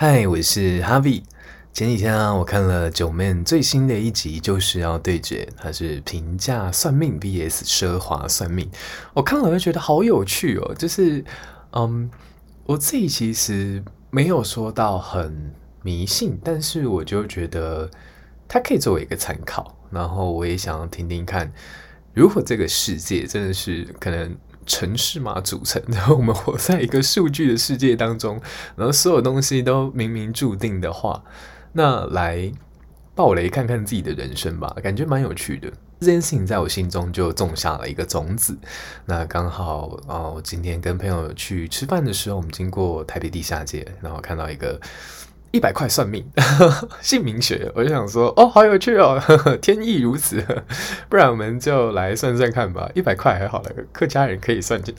嗨，我是 Harvie。前几天啊，我看了九命最新的一集，就是要对决，它是平价算命 VS 奢华算命。我看了就觉得好有趣哦，就是嗯，我自己其实没有说到很迷信，但是我就觉得它可以作为一个参考。然后我也想要听听看，如果这个世界真的是可能。城市码组成，然后我们活在一个数据的世界当中，然后所有东西都冥冥注定的话，那来爆雷看看自己的人生吧，感觉蛮有趣的。这件事情在我心中就种下了一个种子。那刚好哦，今天跟朋友去吃饭的时候，我们经过台北地下街，然后看到一个。一百块算命，姓名学，我就想说，哦，好有趣哦，天意如此，不然我们就来算算看吧。一百块还好了，客家人可以算计。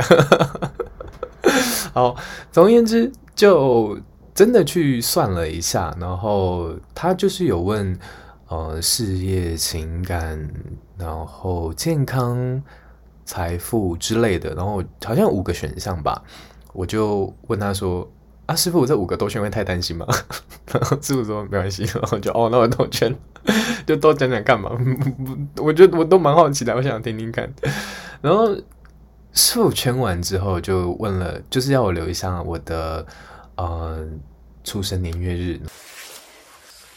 好，总而言之，就真的去算了一下，然后他就是有问，呃，事业、情感，然后健康、财富之类的，然后好像五个选项吧，我就问他说。啊，师傅，我这五个都圈会太担心吗？然后师傅说没关系，然后就哦，那我都圈，就多讲讲干嘛？我觉得我都蛮好奇的，我想听听看。然后师傅圈完之后，就问了，就是要我留一下我的呃出生年月日。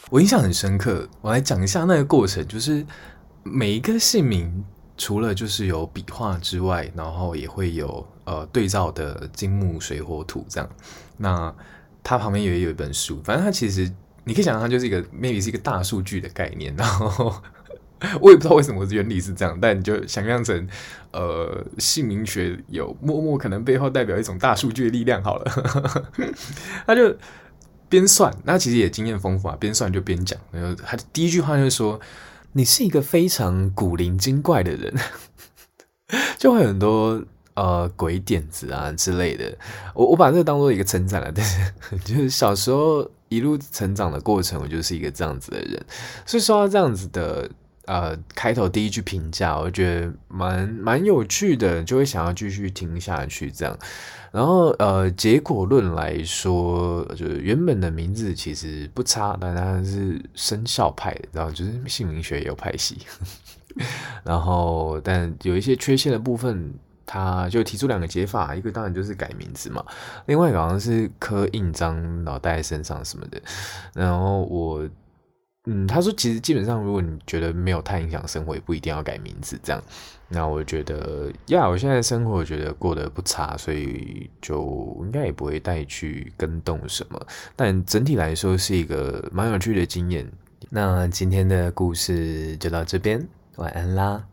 我印象很深刻，我来讲一下那个过程，就是每一个姓名。除了就是有笔画之外，然后也会有呃对照的金木水火土这样。那它旁边也有一本书，反正它其实你可以想象它就是一个 maybe 是一个大数据的概念。然后我也不知道为什么原理是这样，但你就想象成呃姓名学有默默可能背后代表一种大数据的力量好了。他就边算，那其实也经验丰富啊，边算就边讲。然后他第一句话就是说。你是一个非常古灵精怪的人，就会很多呃鬼点子啊之类的。我我把这个当做一个成长了，但是就是小时候一路成长的过程，我就是一个这样子的人。所以说到这样子的呃开头第一句评价，我觉得蛮蛮有趣的，就会想要继续听下去这样。然后呃，结果论来说，就是原本的名字其实不差，但它是生肖派，然后就是姓名学有派系。然后，但有一些缺陷的部分，他就提出两个解法，一个当然就是改名字嘛，另外一个好像是刻印章，脑袋身上什么的。然后我。嗯，他说其实基本上，如果你觉得没有太影响生活，也不一定要改名字这样。那我觉得呀，我现在生活我觉得过得不差，所以就应该也不会带去跟动什么。但整体来说是一个蛮有趣的经验。那今天的故事就到这边，晚安啦。